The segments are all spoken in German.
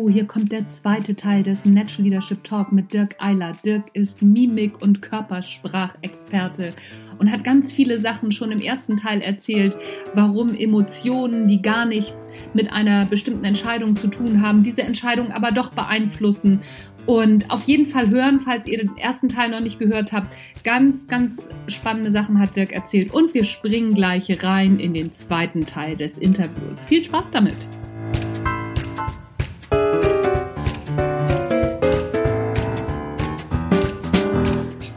oh, hier kommt der zweite Teil des Natural Leadership Talk mit Dirk Eiler. Dirk ist Mimik- und Körpersprachexperte und hat ganz viele Sachen schon im ersten Teil erzählt, warum Emotionen, die gar nichts mit einer bestimmten Entscheidung zu tun haben, diese Entscheidung aber doch beeinflussen. Und auf jeden Fall hören, falls ihr den ersten Teil noch nicht gehört habt. Ganz, ganz spannende Sachen hat Dirk erzählt. Und wir springen gleich rein in den zweiten Teil des Interviews. Viel Spaß damit!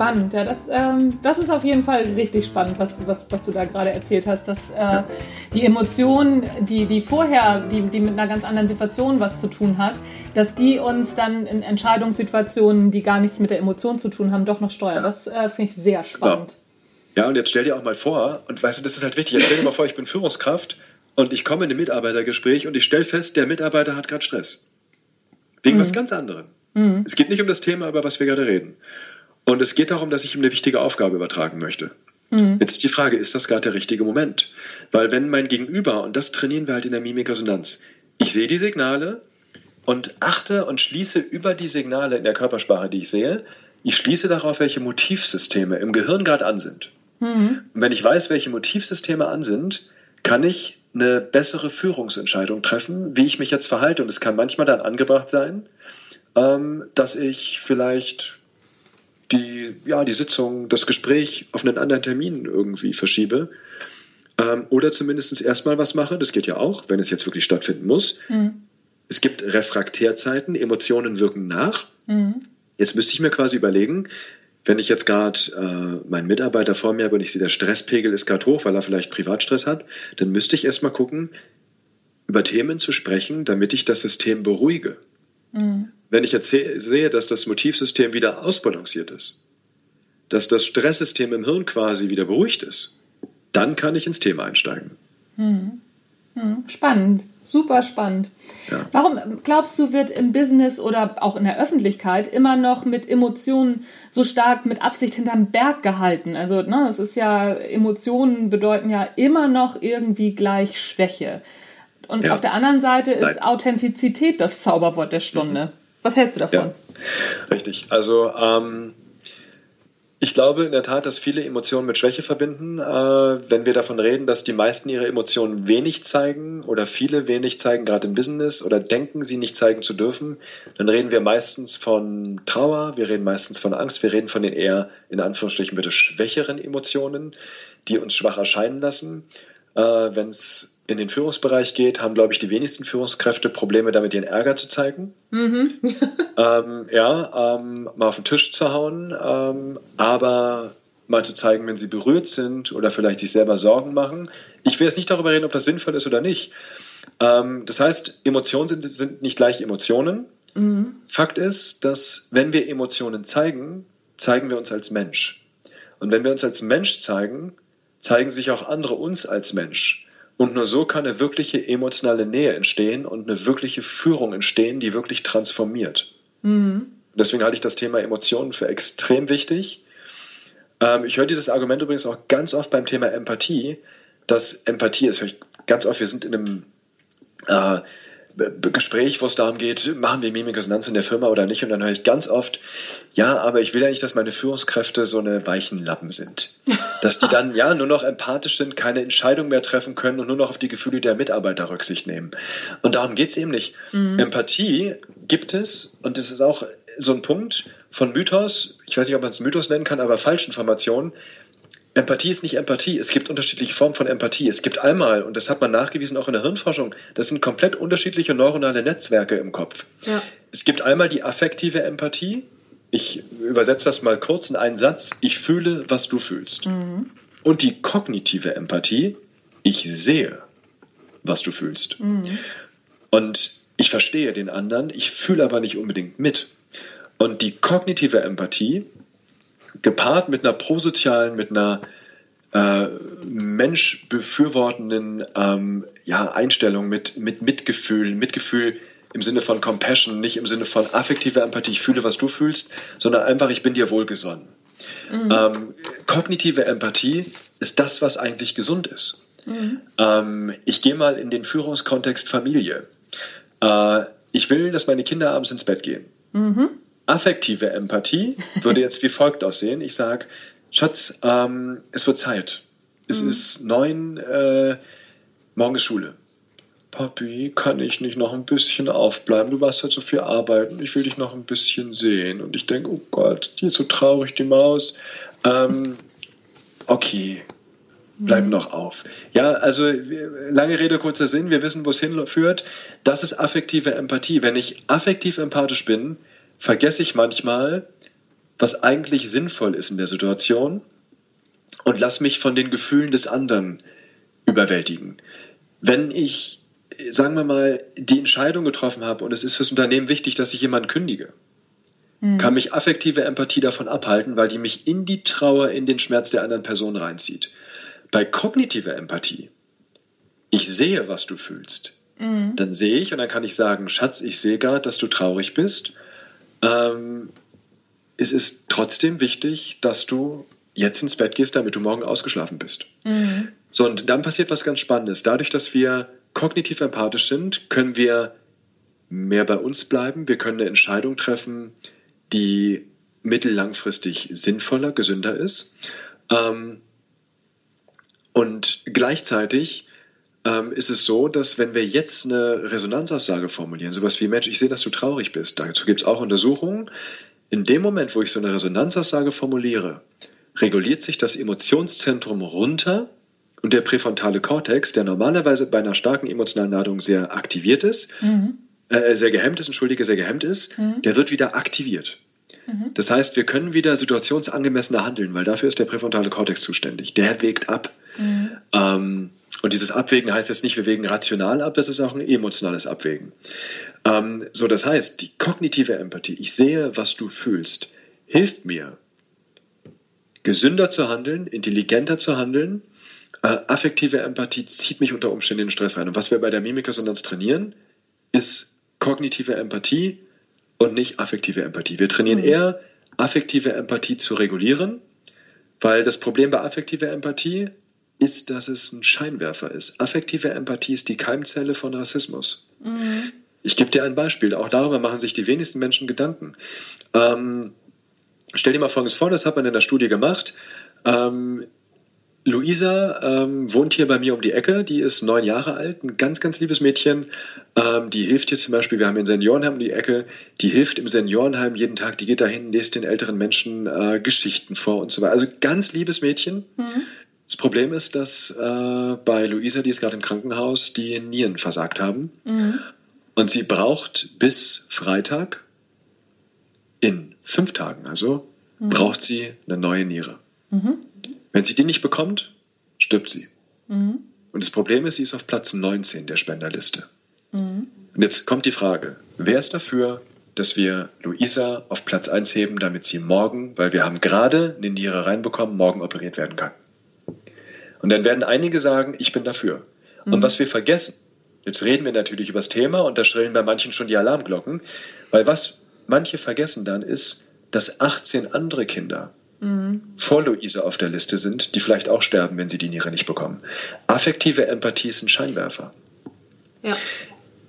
Spannend. Ja, das, ähm, das ist auf jeden Fall richtig spannend, was, was, was du da gerade erzählt hast, dass äh, die Emotionen, die, die vorher, die, die mit einer ganz anderen Situation was zu tun hat, dass die uns dann in Entscheidungssituationen, die gar nichts mit der Emotion zu tun haben, doch noch steuern. Das äh, finde ich sehr spannend. Ja. ja, und jetzt stell dir auch mal vor, und weißt du, das ist halt wichtig, jetzt stell dir mal vor, ich bin Führungskraft und ich komme in ein Mitarbeitergespräch und ich stelle fest, der Mitarbeiter hat gerade Stress. Wegen mhm. was ganz anderem. Mhm. Es geht nicht um das Thema, über was wir gerade reden. Und es geht darum, dass ich ihm eine wichtige Aufgabe übertragen möchte. Mhm. Jetzt ist die Frage, ist das gerade der richtige Moment? Weil wenn mein Gegenüber, und das trainieren wir halt in der Mimikresonanz, ich sehe die Signale und achte und schließe über die Signale in der Körpersprache, die ich sehe, ich schließe darauf, welche Motivsysteme im Gehirn gerade an sind. Mhm. Und wenn ich weiß, welche Motivsysteme an sind, kann ich eine bessere Führungsentscheidung treffen, wie ich mich jetzt verhalte. Und es kann manchmal dann angebracht sein, ähm, dass ich vielleicht die, ja, die Sitzung, das Gespräch auf einen anderen Termin irgendwie verschiebe. Ähm, oder zumindest erstmal was mache, das geht ja auch, wenn es jetzt wirklich stattfinden muss. Mhm. Es gibt Refraktärzeiten, Emotionen wirken nach. Mhm. Jetzt müsste ich mir quasi überlegen, wenn ich jetzt gerade äh, meinen Mitarbeiter vor mir habe und ich sehe, der Stresspegel ist gerade hoch, weil er vielleicht Privatstress hat, dann müsste ich erstmal gucken, über Themen zu sprechen, damit ich das System beruhige. Mhm. Wenn ich jetzt sehe, dass das Motivsystem wieder ausbalanciert ist, dass das Stresssystem im Hirn quasi wieder beruhigt ist, dann kann ich ins Thema einsteigen. Hm. Hm. Spannend, super spannend. Ja. Warum glaubst du, wird im Business oder auch in der Öffentlichkeit immer noch mit Emotionen so stark mit Absicht hinterm Berg gehalten? Also, ne, es ist ja, Emotionen bedeuten ja immer noch irgendwie gleich Schwäche. Und ja. auf der anderen Seite ist Nein. Authentizität das Zauberwort der Stunde. Mhm. Was hältst du davon? Ja, richtig. Also ähm, ich glaube in der Tat, dass viele Emotionen mit Schwäche verbinden. Äh, wenn wir davon reden, dass die meisten ihre Emotionen wenig zeigen oder viele wenig zeigen, gerade im Business oder denken, sie nicht zeigen zu dürfen, dann reden wir meistens von Trauer, wir reden meistens von Angst, wir reden von den eher in Anführungsstrichen bitte schwächeren Emotionen, die uns schwach erscheinen lassen. Äh, wenn es in den Führungsbereich geht, haben, glaube ich, die wenigsten Führungskräfte Probleme damit, ihren Ärger zu zeigen. Mhm. ähm, ja, ähm, mal auf den Tisch zu hauen, ähm, aber mal zu zeigen, wenn sie berührt sind oder vielleicht sich selber Sorgen machen. Ich will jetzt nicht darüber reden, ob das sinnvoll ist oder nicht. Ähm, das heißt, Emotionen sind, sind nicht gleich Emotionen. Mhm. Fakt ist, dass wenn wir Emotionen zeigen, zeigen wir uns als Mensch. Und wenn wir uns als Mensch zeigen, zeigen sich auch andere uns als Mensch. Und nur so kann eine wirkliche emotionale Nähe entstehen und eine wirkliche Führung entstehen, die wirklich transformiert. Mhm. Deswegen halte ich das Thema Emotionen für extrem wichtig. Ähm, ich höre dieses Argument übrigens auch ganz oft beim Thema Empathie, dass Empathie ist, ganz oft, wir sind in einem äh, Gespräch, wo es darum geht, machen wir Mimikresonanz in der Firma oder nicht? Und dann höre ich ganz oft, ja, aber ich will ja nicht, dass meine Führungskräfte so eine weichen Lappen sind. Dass die dann ja nur noch empathisch sind, keine Entscheidung mehr treffen können und nur noch auf die Gefühle der Mitarbeiter Rücksicht nehmen. Und darum geht es eben nicht. Mhm. Empathie gibt es und das ist auch so ein Punkt von Mythos, ich weiß nicht, ob man es Mythos nennen kann, aber Falschinformationen, Empathie ist nicht Empathie. Es gibt unterschiedliche Formen von Empathie. Es gibt einmal, und das hat man nachgewiesen auch in der Hirnforschung, das sind komplett unterschiedliche neuronale Netzwerke im Kopf. Ja. Es gibt einmal die affektive Empathie. Ich übersetze das mal kurz in einen Satz. Ich fühle, was du fühlst. Mhm. Und die kognitive Empathie. Ich sehe, was du fühlst. Mhm. Und ich verstehe den anderen, ich fühle aber nicht unbedingt mit. Und die kognitive Empathie gepaart mit einer prosozialen, mit einer äh, menschbefürwortenden ähm, ja, Einstellung, mit, mit Mitgefühl, Mitgefühl im Sinne von Compassion, nicht im Sinne von affektiver Empathie, ich fühle, was du fühlst, sondern einfach, ich bin dir wohlgesonnen. Mhm. Ähm, kognitive Empathie ist das, was eigentlich gesund ist. Mhm. Ähm, ich gehe mal in den Führungskontext Familie. Äh, ich will, dass meine Kinder abends ins Bett gehen. Mhm. Affektive Empathie würde jetzt wie folgt aussehen. Ich sage, Schatz, ähm, es wird Zeit. Es mhm. ist neun, äh, morgen ist Schule. Papi, kann ich nicht noch ein bisschen aufbleiben? Du warst halt so viel arbeiten. Ich will dich noch ein bisschen sehen. Und ich denke, oh Gott, die ist so traurig, die Maus. Ähm, okay, bleib mhm. noch auf. Ja, also lange Rede, kurzer Sinn. Wir wissen, wo es hinführt. Das ist affektive Empathie. Wenn ich affektiv empathisch bin, vergesse ich manchmal, was eigentlich sinnvoll ist in der Situation und lass mich von den Gefühlen des anderen überwältigen. Wenn ich sagen wir mal, die Entscheidung getroffen habe und es ist fürs Unternehmen wichtig, dass ich jemanden kündige, mhm. kann mich affektive Empathie davon abhalten, weil die mich in die Trauer, in den Schmerz der anderen Person reinzieht. Bei kognitiver Empathie, ich sehe, was du fühlst. Mhm. Dann sehe ich und dann kann ich sagen, Schatz, ich sehe gerade, dass du traurig bist. Ähm, es ist trotzdem wichtig, dass du jetzt ins Bett gehst, damit du morgen ausgeschlafen bist. Mhm. So, und dann passiert was ganz Spannendes. Dadurch, dass wir kognitiv empathisch sind, können wir mehr bei uns bleiben. Wir können eine Entscheidung treffen, die mittellangfristig sinnvoller, gesünder ist. Ähm, und gleichzeitig ähm, ist es so, dass wenn wir jetzt eine Resonanzaussage formulieren, sowas wie Mensch, ich sehe, dass du traurig bist, dazu gibt es auch Untersuchungen, in dem Moment, wo ich so eine Resonanzaussage formuliere, reguliert sich das Emotionszentrum runter und der präfrontale Kortex, der normalerweise bei einer starken emotionalen Ladung sehr aktiviert ist, mhm. äh, sehr gehemmt ist, entschuldige, sehr gehemmt ist, mhm. der wird wieder aktiviert. Mhm. Das heißt, wir können wieder situationsangemessener handeln, weil dafür ist der präfrontale Kortex zuständig. Der wägt ab. Mhm. Ähm, und dieses Abwägen heißt jetzt nicht, wir wägen rational ab, das ist auch ein emotionales Abwägen. Ähm, so, das heißt, die kognitive Empathie, ich sehe, was du fühlst, hilft mir, gesünder zu handeln, intelligenter zu handeln äh, affektive Empathie zieht mich unter Umständen in den Stress rein. Und was wir bei der Mimikresonanz trainieren, ist kognitive Empathie und nicht affektive Empathie. Wir trainieren mhm. eher affektive Empathie zu regulieren, weil das Problem bei affektiver Empathie ist, dass es ein Scheinwerfer ist. Affektive Empathie ist die Keimzelle von Rassismus. Mhm. Ich gebe dir ein Beispiel. Auch darüber machen sich die wenigsten Menschen Gedanken. Ähm, stell dir mal Folgendes vor, das hat man in der Studie gemacht. Ähm, Luisa ähm, wohnt hier bei mir um die Ecke, die ist neun Jahre alt, ein ganz, ganz liebes Mädchen. Ähm, die hilft hier zum Beispiel, wir haben ein Seniorenheim um die Ecke, die hilft im Seniorenheim jeden Tag, die geht dahin, liest den älteren Menschen äh, Geschichten vor und so weiter. Also ganz liebes Mädchen. Mhm. Das Problem ist, dass äh, bei Luisa, die ist gerade im Krankenhaus, die Nieren versagt haben. Mhm. Und sie braucht bis Freitag, in fünf Tagen also, mhm. braucht sie eine neue Niere. Mhm. Wenn sie die nicht bekommt, stirbt sie. Mhm. Und das Problem ist, sie ist auf Platz 19 der Spenderliste. Mhm. Und jetzt kommt die Frage, wer ist dafür, dass wir Luisa auf Platz 1 heben, damit sie morgen, weil wir haben gerade eine Niere reinbekommen, morgen operiert werden kann. Und dann werden einige sagen, ich bin dafür. Mhm. Und was wir vergessen, jetzt reden wir natürlich über das Thema und da schrillen bei manchen schon die Alarmglocken, weil was manche vergessen dann ist, dass 18 andere Kinder mhm. vor Luise auf der Liste sind, die vielleicht auch sterben, wenn sie die Niere nicht bekommen. Affektive Empathie ist ein Scheinwerfer. Ja.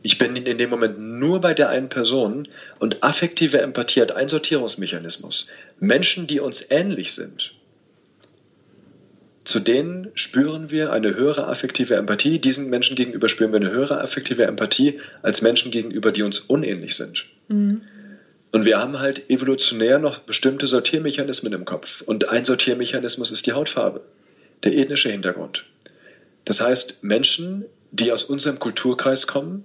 Ich bin in dem Moment nur bei der einen Person und affektive Empathie hat einen Sortierungsmechanismus. Menschen, die uns ähnlich sind, zu denen spüren wir eine höhere affektive Empathie. Diesen Menschen gegenüber spüren wir eine höhere affektive Empathie als Menschen gegenüber, die uns unähnlich sind. Mhm. Und wir haben halt evolutionär noch bestimmte Sortiermechanismen im Kopf. Und ein Sortiermechanismus ist die Hautfarbe, der ethnische Hintergrund. Das heißt, Menschen, die aus unserem Kulturkreis kommen,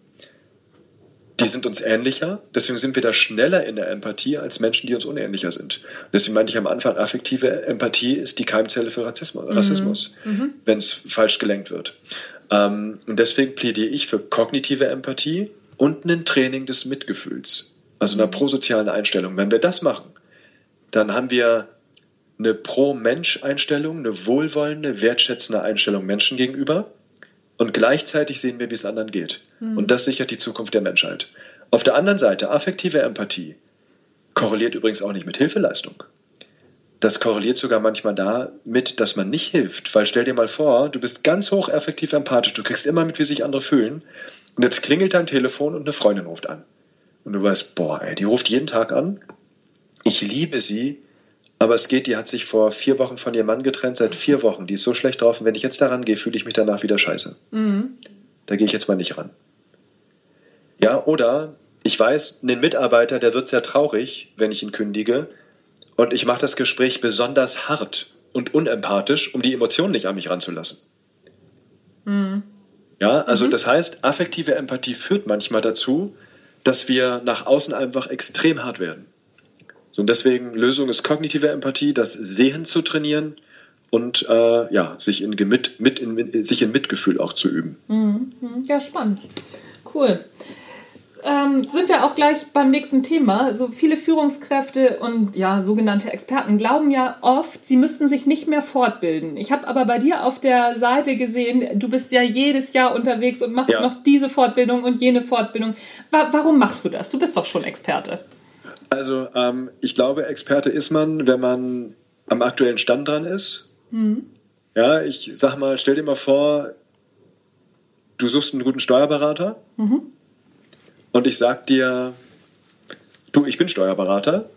die sind uns ähnlicher, deswegen sind wir da schneller in der Empathie als Menschen, die uns unähnlicher sind. deswegen meinte ich am Anfang, affektive Empathie ist die Keimzelle für Rassismus, mhm. Rassismus mhm. wenn es falsch gelenkt wird. Ähm, und deswegen plädiere ich für kognitive Empathie und ein Training des Mitgefühls also einer prosozialen Einstellung. Wenn wir das machen, dann haben wir eine Pro-Mensch-Einstellung, eine wohlwollende, wertschätzende Einstellung Menschen gegenüber und gleichzeitig sehen wir, wie es anderen geht. Mhm. Und das sichert die Zukunft der Menschheit. Auf der anderen Seite, affektive Empathie korreliert übrigens auch nicht mit Hilfeleistung. Das korreliert sogar manchmal damit, dass man nicht hilft. Weil stell dir mal vor, du bist ganz hoch effektiv empathisch, du kriegst immer mit, wie sich andere fühlen. Und jetzt klingelt dein Telefon und eine Freundin ruft an. und du weißt, boah, ey, die ruft jeden Tag an. Ich liebe sie, aber es geht, die hat sich vor vier Wochen von ihrem Mann getrennt, seit vier Wochen. Die ist so schlecht drauf und wenn ich jetzt daran gehe, fühle ich mich danach wieder scheiße. Mhm. Da gehe ich jetzt mal nicht ran. Ja, oder ich weiß, ein Mitarbeiter, der wird sehr traurig, wenn ich ihn kündige und ich mache das Gespräch besonders hart und unempathisch, um die Emotionen nicht an mich ranzulassen. Mhm. Ja, also mhm. das heißt, affektive Empathie führt manchmal dazu, dass wir nach außen einfach extrem hart werden. So, und deswegen Lösung ist kognitive Empathie, das Sehen zu trainieren und äh, ja, sich in, mit, mit in, sich in Mitgefühl auch zu üben. Mhm. Ja, spannend. Cool ähm, sind wir auch gleich beim nächsten Thema. So viele Führungskräfte und ja, sogenannte Experten glauben ja oft, sie müssten sich nicht mehr fortbilden. Ich habe aber bei dir auf der Seite gesehen, du bist ja jedes Jahr unterwegs und machst ja. noch diese Fortbildung und jene Fortbildung. Wa warum machst du das? Du bist doch schon Experte. Also ähm, ich glaube, Experte ist man, wenn man am aktuellen Stand dran ist. Mhm. Ja, ich sag mal, stell dir mal vor, du suchst einen guten Steuerberater. Mhm und ich sag dir, du, ich bin Steuerberater.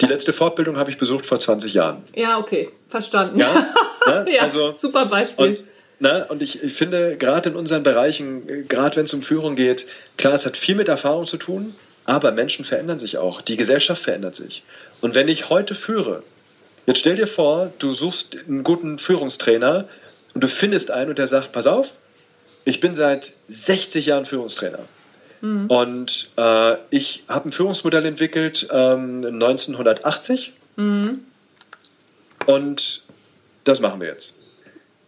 Die letzte Fortbildung habe ich besucht vor 20 Jahren. Ja, okay, verstanden. Ja, ne? ja also, super Beispiel. Und, ne? und ich, ich finde, gerade in unseren Bereichen, gerade wenn es um Führung geht, klar, es hat viel mit Erfahrung zu tun, aber Menschen verändern sich auch. Die Gesellschaft verändert sich. Und wenn ich heute führe, jetzt stell dir vor, du suchst einen guten Führungstrainer und du findest einen und der sagt, pass auf, ich bin seit 60 Jahren Führungstrainer. Mhm. Und äh, ich habe ein Führungsmodell entwickelt ähm, 1980. Mhm. Und das machen wir jetzt.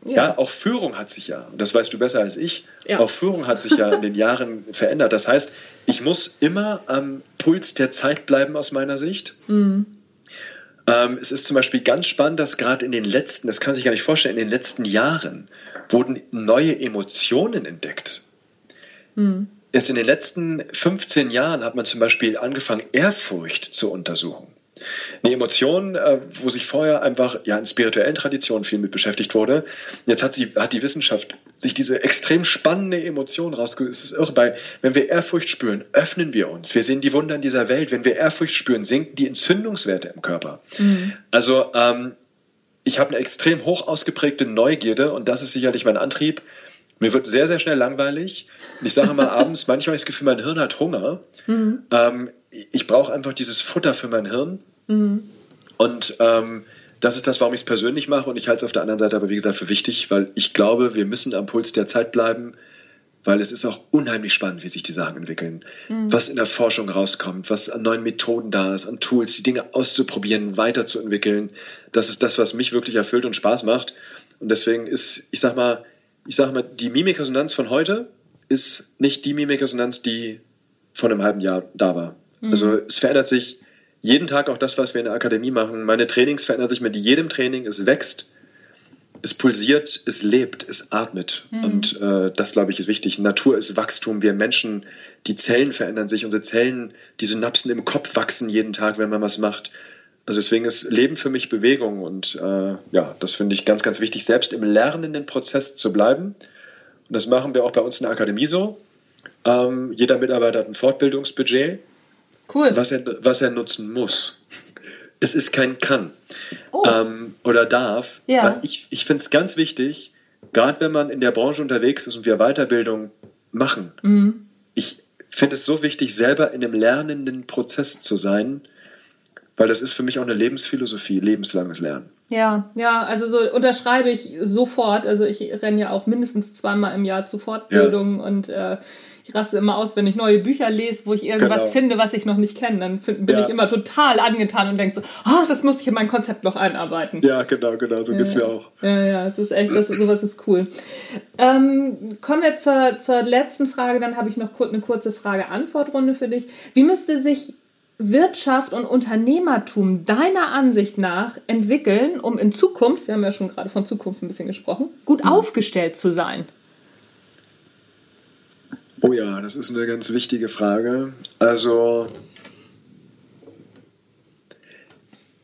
Ja. ja. auch Führung hat sich ja, das weißt du besser als ich, ja. auch Führung hat sich ja in den Jahren verändert. Das heißt, ich muss immer am Puls der Zeit bleiben aus meiner Sicht. Mhm. Ähm, es ist zum Beispiel ganz spannend, dass gerade in den letzten, das kann sich gar nicht vorstellen, in den letzten Jahren wurden neue Emotionen entdeckt. Mhm. Erst in den letzten 15 Jahren hat man zum Beispiel angefangen, Ehrfurcht zu untersuchen. Eine Emotion, äh, wo sich vorher einfach ja in spirituellen Traditionen viel mit beschäftigt wurde. Jetzt hat, sie, hat die Wissenschaft sich diese extrem spannende Emotion rausgesucht. Es ist irre, weil wenn wir Ehrfurcht spüren, öffnen wir uns. Wir sehen die Wunder in dieser Welt. Wenn wir Ehrfurcht spüren, sinken die Entzündungswerte im Körper. Mhm. Also ähm, ich habe eine extrem hoch ausgeprägte Neugierde und das ist sicherlich mein Antrieb, mir wird sehr, sehr schnell langweilig. ich sage mal abends, manchmal habe ich das Gefühl, mein Hirn hat Hunger. Mhm. Ähm, ich brauche einfach dieses Futter für mein Hirn. Mhm. Und ähm, das ist das, warum ich es persönlich mache. Und ich halte es auf der anderen Seite aber, wie gesagt, für wichtig, weil ich glaube, wir müssen am Puls der Zeit bleiben, weil es ist auch unheimlich spannend, wie sich die Sachen entwickeln. Mhm. Was in der Forschung rauskommt, was an neuen Methoden da ist, an Tools, die Dinge auszuprobieren, weiterzuentwickeln. Das ist das, was mich wirklich erfüllt und Spaß macht. Und deswegen ist, ich sag mal, ich sage mal, die Mimikresonanz von heute ist nicht die Mimikresonanz, die vor einem halben Jahr da war. Mhm. Also es verändert sich jeden Tag auch das, was wir in der Akademie machen. Meine Trainings verändern sich mit jedem Training. Es wächst, es pulsiert, es lebt, es atmet. Mhm. Und äh, das, glaube ich, ist wichtig. Natur ist Wachstum. Wir Menschen, die Zellen verändern sich. Unsere Zellen, die Synapsen im Kopf wachsen jeden Tag, wenn man was macht. Also deswegen ist Leben für mich Bewegung und äh, ja, das finde ich ganz, ganz wichtig, selbst im lernenden Prozess zu bleiben. Und das machen wir auch bei uns in der Akademie so. Ähm, jeder Mitarbeiter hat ein Fortbildungsbudget, cool. was, er, was er nutzen muss. Es ist kein kann oh. ähm, oder darf. Ja. Ich, ich finde es ganz wichtig, gerade wenn man in der Branche unterwegs ist und wir Weiterbildung machen. Mhm. Ich finde es so wichtig, selber in einem lernenden Prozess zu sein weil das ist für mich auch eine Lebensphilosophie, lebenslanges Lernen. Ja, ja, also so unterschreibe ich sofort. Also ich renne ja auch mindestens zweimal im Jahr zu Fortbildungen ja. und äh, ich raste immer aus, wenn ich neue Bücher lese, wo ich irgendwas genau. finde, was ich noch nicht kenne. Dann find, bin ja. ich immer total angetan und denke so, oh, das muss ich in mein Konzept noch einarbeiten. Ja, genau, genau, so ja, geht's mir auch. Ja, ja, es ist echt, das, sowas ist cool. Ähm, kommen wir zur, zur letzten Frage, dann habe ich noch eine kurze Frage-Antwort-Runde für dich. Wie müsste sich Wirtschaft und Unternehmertum deiner Ansicht nach entwickeln, um in Zukunft, wir haben ja schon gerade von Zukunft ein bisschen gesprochen, gut mhm. aufgestellt zu sein? Oh ja, das ist eine ganz wichtige Frage. Also,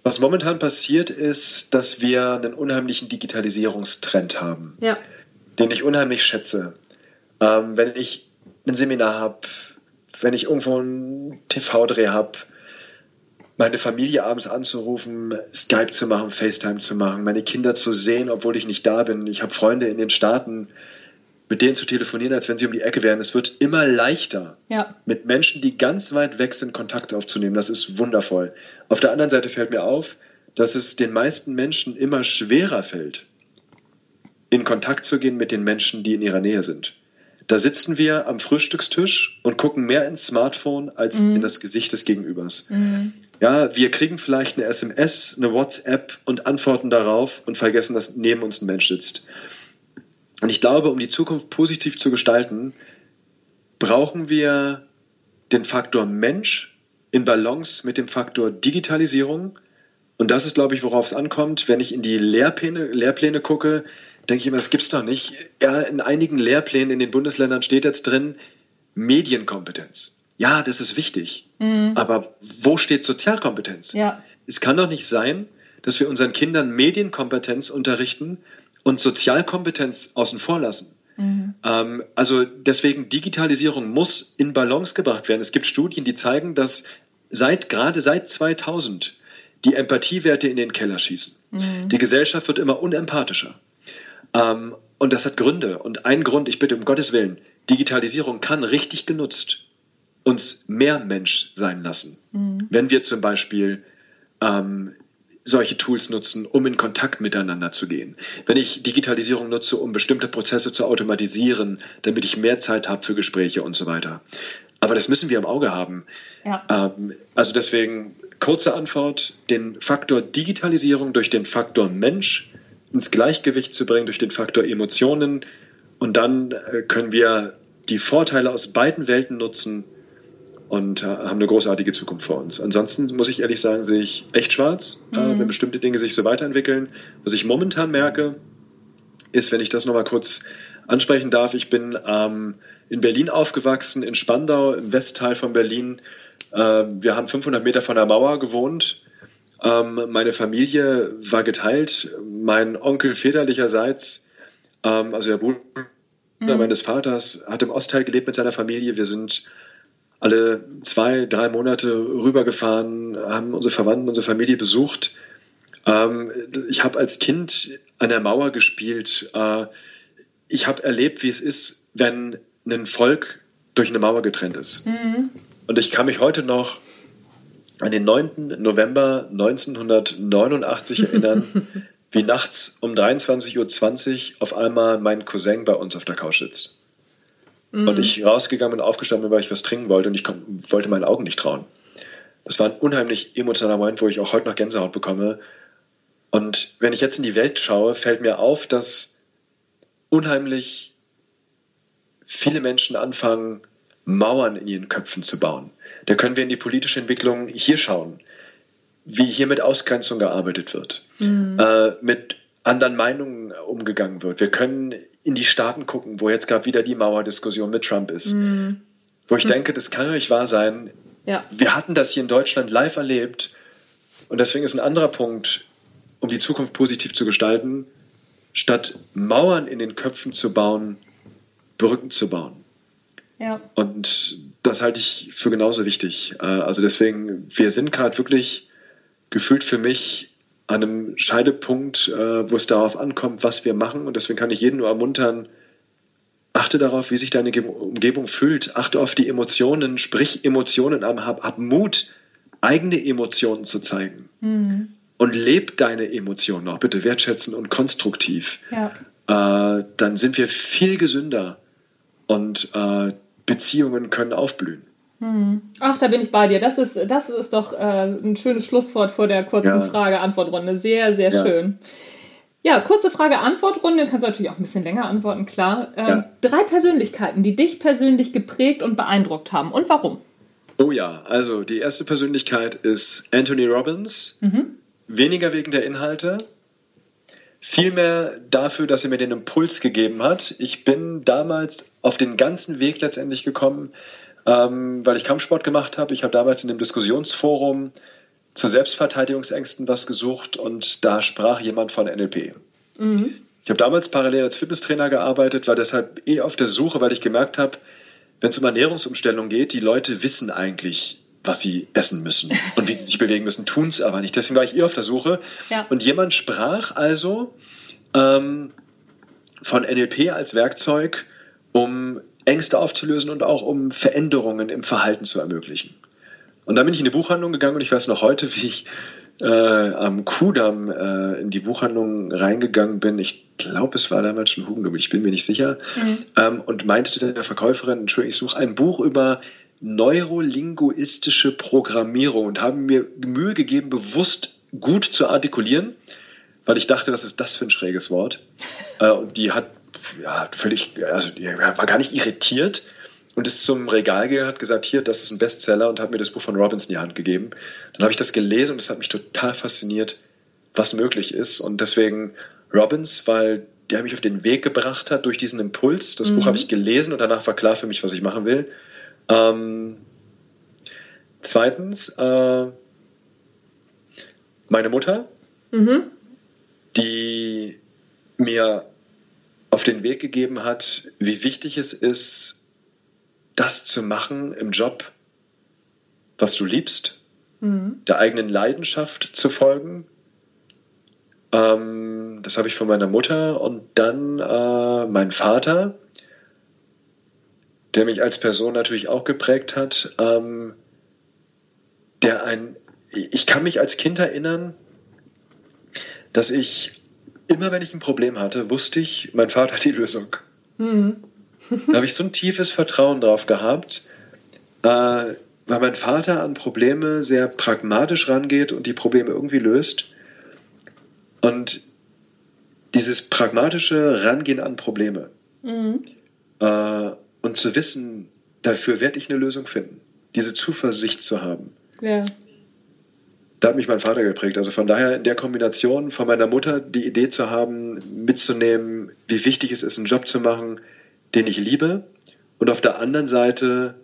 was momentan passiert ist, dass wir einen unheimlichen Digitalisierungstrend haben, ja. den ich unheimlich schätze. Ähm, wenn ich ein Seminar habe, wenn ich irgendwo einen TV-Dreh habe, meine Familie abends anzurufen, Skype zu machen, FaceTime zu machen, meine Kinder zu sehen, obwohl ich nicht da bin. Ich habe Freunde in den Staaten, mit denen zu telefonieren, als wenn sie um die Ecke wären. Es wird immer leichter, ja. mit Menschen, die ganz weit weg sind, Kontakt aufzunehmen. Das ist wundervoll. Auf der anderen Seite fällt mir auf, dass es den meisten Menschen immer schwerer fällt, in Kontakt zu gehen mit den Menschen, die in ihrer Nähe sind. Da sitzen wir am Frühstückstisch und gucken mehr ins Smartphone als mhm. in das Gesicht des Gegenübers. Mhm. Ja, wir kriegen vielleicht eine SMS, eine WhatsApp und antworten darauf und vergessen, dass neben uns ein Mensch sitzt. Und ich glaube, um die Zukunft positiv zu gestalten, brauchen wir den Faktor Mensch in Balance mit dem Faktor Digitalisierung. Und das ist, glaube ich, worauf es ankommt. Wenn ich in die Lehrpläne, Lehrpläne gucke, denke ich immer, das gibt's doch nicht. Ja, in einigen Lehrplänen in den Bundesländern steht jetzt drin Medienkompetenz. Ja, das ist wichtig. Mhm. Aber wo steht Sozialkompetenz? Ja. Es kann doch nicht sein, dass wir unseren Kindern Medienkompetenz unterrichten und Sozialkompetenz außen vor lassen. Mhm. Ähm, also deswegen Digitalisierung muss in Balance gebracht werden. Es gibt Studien, die zeigen, dass seit gerade seit 2000 die Empathiewerte in den Keller schießen. Mhm. Die Gesellschaft wird immer unempathischer. Ähm, und das hat Gründe. Und ein Grund, ich bitte um Gottes Willen, Digitalisierung kann richtig genutzt uns mehr Mensch sein lassen. Mhm. Wenn wir zum Beispiel ähm, solche Tools nutzen, um in Kontakt miteinander zu gehen. Wenn ich Digitalisierung nutze, um bestimmte Prozesse zu automatisieren, damit ich mehr Zeit habe für Gespräche und so weiter. Aber das müssen wir im Auge haben. Ja. Ähm, also deswegen kurze Antwort, den Faktor Digitalisierung durch den Faktor Mensch ins Gleichgewicht zu bringen durch den Faktor Emotionen. Und dann äh, können wir die Vorteile aus beiden Welten nutzen und äh, haben eine großartige Zukunft vor uns. Ansonsten muss ich ehrlich sagen, sehe ich echt schwarz, äh, mhm. wenn bestimmte Dinge sich so weiterentwickeln. Was ich momentan merke, ist, wenn ich das nochmal kurz ansprechen darf, ich bin ähm, in Berlin aufgewachsen, in Spandau, im Westteil von Berlin. Äh, wir haben 500 Meter von der Mauer gewohnt ähm, meine Familie war geteilt. Mein Onkel väterlicherseits, ähm, also der Bruder mhm. meines Vaters, hat im Ostteil gelebt mit seiner Familie. Wir sind alle zwei, drei Monate rübergefahren, haben unsere Verwandten, unsere Familie besucht. Ähm, ich habe als Kind an der Mauer gespielt. Äh, ich habe erlebt, wie es ist, wenn ein Volk durch eine Mauer getrennt ist. Mhm. Und ich kann mich heute noch an den 9. November 1989 erinnern, wie nachts um 23.20 Uhr auf einmal mein Cousin bei uns auf der Couch sitzt. Mhm. Und ich rausgegangen bin, aufgestanden bin, weil ich was trinken wollte und ich wollte meinen Augen nicht trauen. Das war ein unheimlich emotionaler Moment, wo ich auch heute noch Gänsehaut bekomme. Und wenn ich jetzt in die Welt schaue, fällt mir auf, dass unheimlich viele Menschen anfangen, Mauern in ihren Köpfen zu bauen. Da können wir in die politische Entwicklung hier schauen, wie hier mit Ausgrenzung gearbeitet wird, mhm. äh, mit anderen Meinungen umgegangen wird. Wir können in die Staaten gucken, wo jetzt gerade wieder die Mauerdiskussion mit Trump ist. Mhm. Wo ich mhm. denke, das kann euch wahr sein. Ja. Wir hatten das hier in Deutschland live erlebt. Und deswegen ist ein anderer Punkt, um die Zukunft positiv zu gestalten, statt Mauern in den Köpfen zu bauen, Brücken zu bauen. Ja. Und das halte ich für genauso wichtig. Äh, also deswegen, wir sind gerade wirklich gefühlt für mich an einem Scheidepunkt, äh, wo es darauf ankommt, was wir machen. Und deswegen kann ich jeden nur ermuntern, achte darauf, wie sich deine Umgebung fühlt. Achte auf die Emotionen, sprich Emotionen an, hab, hab Mut, eigene Emotionen zu zeigen. Mhm. Und leb deine Emotionen auch bitte wertschätzen und konstruktiv. Ja. Äh, dann sind wir viel gesünder und äh, Beziehungen können aufblühen. Hm. Ach, da bin ich bei dir. Das ist, das ist doch äh, ein schönes Schlusswort vor der kurzen ja. Frage-Antwort-Runde. Sehr, sehr ja. schön. Ja, kurze Frage-Antwort-Runde. Kannst du natürlich auch ein bisschen länger antworten, klar. Ähm, ja. Drei Persönlichkeiten, die dich persönlich geprägt und beeindruckt haben. Und warum? Oh ja, also die erste Persönlichkeit ist Anthony Robbins. Mhm. Weniger wegen der Inhalte, vielmehr dafür, dass er mir den Impuls gegeben hat. Ich bin damals auf den ganzen Weg letztendlich gekommen, ähm, weil ich Kampfsport gemacht habe. Ich habe damals in dem Diskussionsforum zu Selbstverteidigungsängsten was gesucht und da sprach jemand von NLP. Mhm. Ich habe damals parallel als Fitnesstrainer gearbeitet, war deshalb eh auf der Suche, weil ich gemerkt habe, wenn es um Ernährungsumstellung geht, die Leute wissen eigentlich, was sie essen müssen und wie sie sich bewegen müssen, tun es aber nicht. Deswegen war ich eher auf der Suche. Ja. Und jemand sprach also ähm, von NLP als Werkzeug, um Ängste aufzulösen und auch um Veränderungen im Verhalten zu ermöglichen. Und dann bin ich in die Buchhandlung gegangen und ich weiß noch heute, wie ich äh, am Kudamm äh, in die Buchhandlung reingegangen bin. Ich glaube, es war damals schon Hugendubel, ich bin mir nicht sicher. Mhm. Ähm, und meinte der Verkäuferin, Entschuldigung, ich suche ein Buch über neurolinguistische Programmierung und habe mir Mühe gegeben, bewusst gut zu artikulieren, weil ich dachte, was ist das für ein schräges Wort? Äh, und die hat ja, völlig, also die war gar nicht irritiert und ist zum Regal gegangen, hat gesagt, hier, das ist ein Bestseller und hat mir das Buch von Robbins in die Hand gegeben. Dann habe ich das gelesen und es hat mich total fasziniert, was möglich ist. Und deswegen Robbins, weil der mich auf den Weg gebracht hat durch diesen Impuls. Das Mhm. Buch habe ich gelesen und danach war klar für mich, was ich machen will. Ähm, zweitens, äh, meine Mutter, Mhm. die mir auf den Weg gegeben hat, wie wichtig es ist, das zu machen im Job, was du liebst, Mhm. der eigenen Leidenschaft zu folgen. Ähm, das habe ich von meiner Mutter und dann äh, mein Vater, der mich als Person natürlich auch geprägt hat, ähm, der ein, ich kann mich als Kind erinnern, dass ich immer, wenn ich ein Problem hatte, wusste ich, mein Vater hat die Lösung. Mhm. Da habe ich so ein tiefes Vertrauen drauf gehabt, äh, weil mein Vater an Probleme sehr pragmatisch rangeht und die Probleme irgendwie löst. Und dieses pragmatische Rangehen an Probleme Mhm. äh, und zu wissen, dafür werde ich eine Lösung finden, diese Zuversicht zu haben, Ja. da hat mich mein Vater geprägt. Also von daher in der Kombination von meiner Mutter die Idee zu haben, mitzunehmen, wie wichtig es ist, einen Job zu machen, den ich liebe. Und auf der anderen Seite,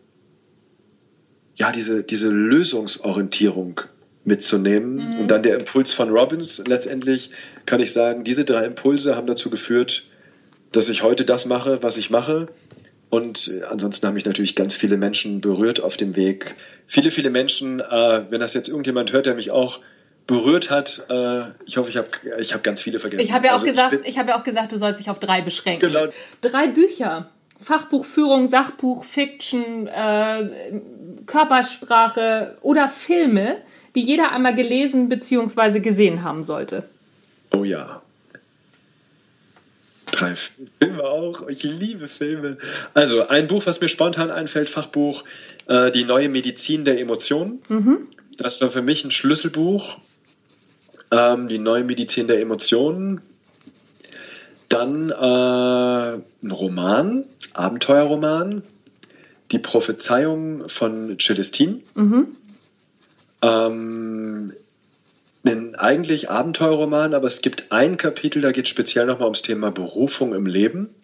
ja, diese, diese Lösungsorientierung mitzunehmen. Und dann der Impuls von Robbins. Letztendlich kann ich sagen, diese drei Impulse haben dazu geführt, dass ich heute das mache, was ich mache. Und äh, ansonsten haben mich natürlich ganz viele Menschen berührt auf dem Weg. Viele, viele Menschen, äh, wenn das jetzt irgendjemand hört, der mich auch berührt hat, äh, ich hoffe, ich habe ich hab ganz viele vergessen. Ich habe ja auch Also gesagt, ich habe ja auch gesagt, du sollst dich auf drei beschränken. Genau. Drei Bücher. Fachbuch Führung, Sachbuch, Fiction, äh, Körpersprache oder Filme, die jeder einmal gelesen bzw. gesehen haben sollte. Oh ja. Drei Filme auch. Ich liebe Filme. Also ein Buch, was mir spontan einfällt, Fachbuch, äh, Die neue Medizin der Emotionen. Das war für mich ein Schlüsselbuch. Ähm, die neue Medizin der Emotionen. Dann äh, ein Roman, Abenteuerroman. Die Prophezeiung von Celestine. Ähm, ein eigentlich Abenteuerroman, aber es gibt ein Kapitel, da geht es speziell nochmal ums Thema Berufung im Leben.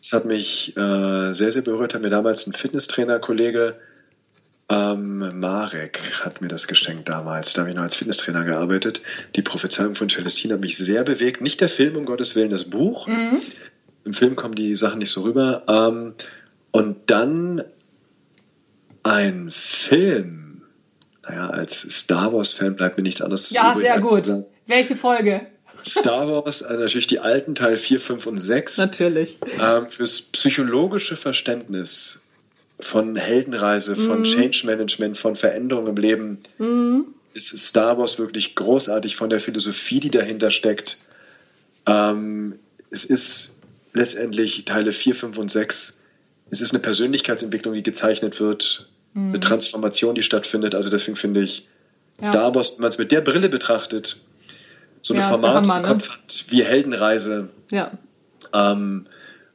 Das hat mich äh, sehr, sehr berührt, hat mir damals ein Fitnesstrainer-Kollege, ähm, Marek, hat mir das geschenkt damals. Da habe ich noch als Fitnesstrainer gearbeitet. Die Prophezeiung von Celestine hat mich sehr bewegt. Nicht der Film, um Gottes Willen, das Buch. Im Film kommen die Sachen nicht so rüber. Ähm, und dann ein Film. Naja, als Star Wars-Fan bleibt mir nichts anderes Ja, übrig, sehr gut. zu sagen, Welche Folge? Star Wars, also natürlich die alten Teil 4, 5 und 6. Natürlich. Ähm, fürs psychologische Verständnis von Heldenreise, von Change Management, von Veränderung im Leben ist Star Wars wirklich großartig von der Philosophie, die dahinter steckt. Ähm, es ist letztendlich Teile 4, 5 und 6. Es ist eine Persönlichkeitsentwicklung, die gezeichnet wird, eine Transformation, die stattfindet. Also deswegen finde ich Ja. Star Wars, wenn man es mit der Brille betrachtet, so ein Ja, Format Hammer, ne? Kopf hat, wie Heldenreise, Ja. ähm,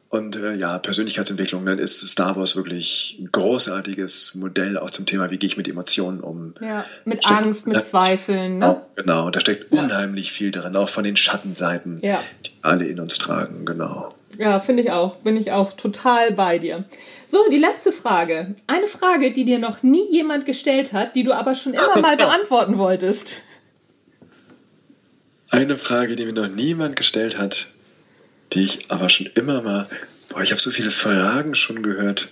und äh, ja, Persönlichkeitsentwicklung, dann ist Star Wars wirklich ein großartiges Modell auch zum Thema, wie gehe ich mit Emotionen um. ja. Mit Stimmt. Angst, mit Ja. Zweifeln. Ne? Auch, genau, da steckt unheimlich viel drin, auch von den Schattenseiten, Ja. die alle in uns tragen, genau. Ja, finde ich auch. Bin ich auch total bei dir. So, die letzte Frage. Eine Frage, die dir noch nie jemand gestellt hat, die du aber schon immer mal beantworten wolltest. Eine Frage, die mir noch niemand gestellt hat, die ich aber schon immer mal Boah, ich habe so viele Fragen schon gehört.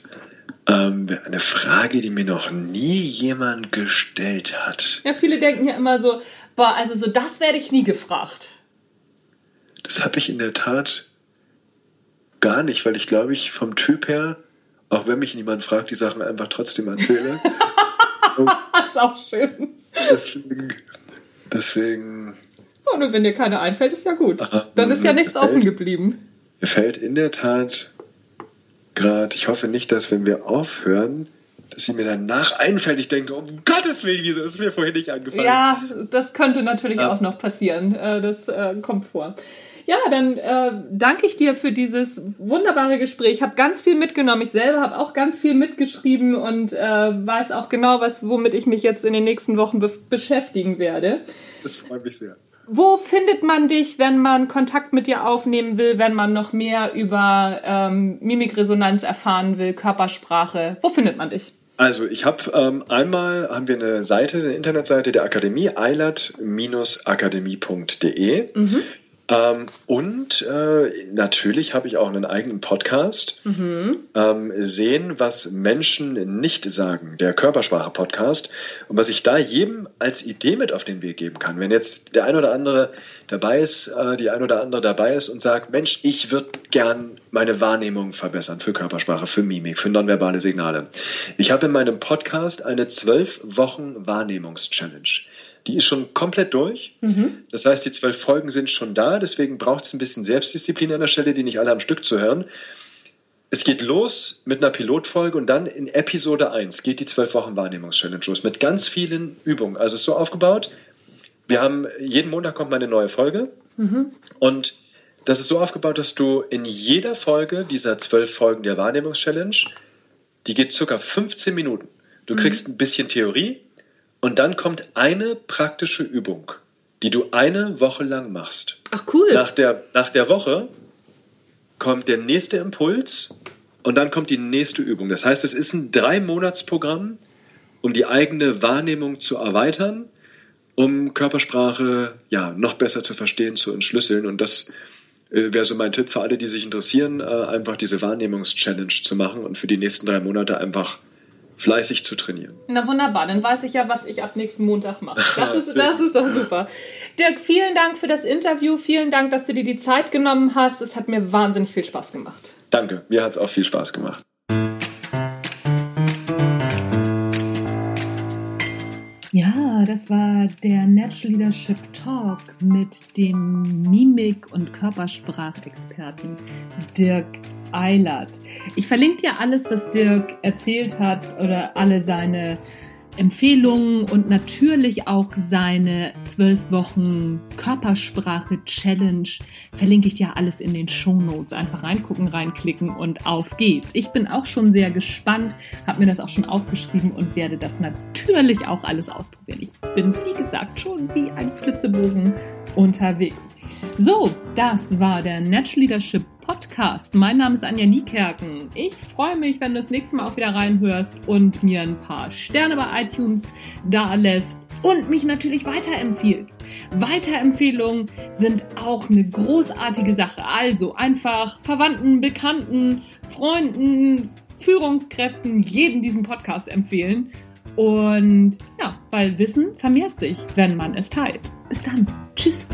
Ähm, eine Frage, die mir noch nie jemand gestellt hat. Ja, viele denken ja immer so, boah, also so das werde ich nie gefragt. Das habe ich in der Tat gar nicht, weil ich glaube ich vom Typ her, auch wenn mich niemand fragt, die Sachen einfach trotzdem erzähle. das ist auch schön. Deswegen, deswegen und wenn dir keine einfällt, ist ja gut. Aha, Dann ist ja nichts fällt, offen geblieben. Mir fällt in der Tat gerade, ich hoffe nicht, dass wenn wir aufhören, dass sie mir danach einfällt, ich denke, um Gottes Willen, wieso ist mir vorhin nicht angefallen? Ja, das könnte natürlich ja. auch noch passieren. Äh, das äh, kommt vor. Ja, dann äh, danke ich dir für dieses wunderbare Gespräch. Ich habe ganz viel mitgenommen. Ich selber habe auch ganz viel mitgeschrieben und äh, weiß auch genau, was, womit ich mich jetzt in den nächsten Wochen be beschäftigen werde. Das freut mich sehr. Wo findet man dich, wenn man Kontakt mit dir aufnehmen will, wenn man noch mehr über ähm, Mimikresonanz erfahren will, Körpersprache? Wo findet man dich? Also ich habe ähm, einmal haben wir eine Seite, eine Internetseite der Akademie, eilert-akademie.de. Mhm. Ähm, und äh, natürlich habe ich auch einen eigenen Podcast. Mhm. Ähm, sehen, was Menschen nicht sagen, der Körpersprache-Podcast. Und was ich da jedem als Idee mit auf den Weg geben kann. Wenn jetzt der ein oder andere dabei ist, äh, die ein oder andere dabei ist und sagt, Mensch, ich würde gern meine Wahrnehmung verbessern für Körpersprache, für Mimik, für nonverbale Signale. Ich habe in meinem Podcast eine zwölf Wochen Wahrnehmungs-Challenge. Die ist schon komplett durch. Mhm. Das heißt, die zwölf Folgen sind schon da. Deswegen braucht es ein bisschen Selbstdisziplin an der Stelle, die nicht alle am Stück zu hören. Es geht los mit einer Pilotfolge und dann in Episode 1 geht die zwölf Wochen Wahrnehmungs-Challenge los mit ganz vielen Übungen. Also es ist so aufgebaut. Wir haben jeden Montag kommt mal eine neue Folge mhm. und das ist so aufgebaut, dass du in jeder Folge dieser zwölf Folgen der Wahrnehmungs-Challenge, die geht circa 15 Minuten. Du mhm. kriegst ein bisschen Theorie, und dann kommt eine praktische Übung, die du eine Woche lang machst. Ach cool. Nach der, nach der Woche kommt der nächste Impuls und dann kommt die nächste Übung. Das heißt, es ist ein Drei-Monats-Programm, um die eigene Wahrnehmung zu erweitern, um Körpersprache ja, noch besser zu verstehen, zu entschlüsseln. Und das wäre so mein Tipp für alle, die sich interessieren, äh, einfach diese Wahrnehmungs-Challenge zu machen und für die nächsten drei Monate einfach fleißig zu trainieren. Na wunderbar, dann weiß ich ja, was ich ab nächsten Montag mache. Das ist, das ist doch super. Dirk, vielen Dank für das Interview. Vielen Dank, dass du dir die Zeit genommen hast. Es hat mir wahnsinnig viel Spaß gemacht. Danke, mir hat es auch viel Spaß gemacht. Das war der Natural Leadership Talk mit dem Mimik- und Körpersprachexperten Dirk Eilert. Ich verlinke dir alles, was Dirk erzählt hat oder alle seine Empfehlungen und natürlich auch seine zwölf Wochen Körpersprache Challenge verlinke ich dir alles in den Show Notes. Einfach reingucken, reinklicken und auf geht's. Ich bin auch schon sehr gespannt, habe mir das auch schon aufgeschrieben und werde das natürlich auch alles ausprobieren. Ich bin, wie gesagt, schon wie ein Flitzebogen unterwegs. So, das war der Natural Leadership Podcast. Mein Name ist Anja Niekerken. Ich freue mich, wenn du das nächste Mal auch wieder reinhörst und mir ein paar Sterne bei iTunes da lässt und mich natürlich weiterempfiehlst. Weiterempfehlungen sind auch eine großartige Sache. Also einfach Verwandten, Bekannten, Freunden, Führungskräften jeden diesen Podcast empfehlen. Und ja, weil Wissen vermehrt sich, wenn man es teilt. Bis dann. Tschüss.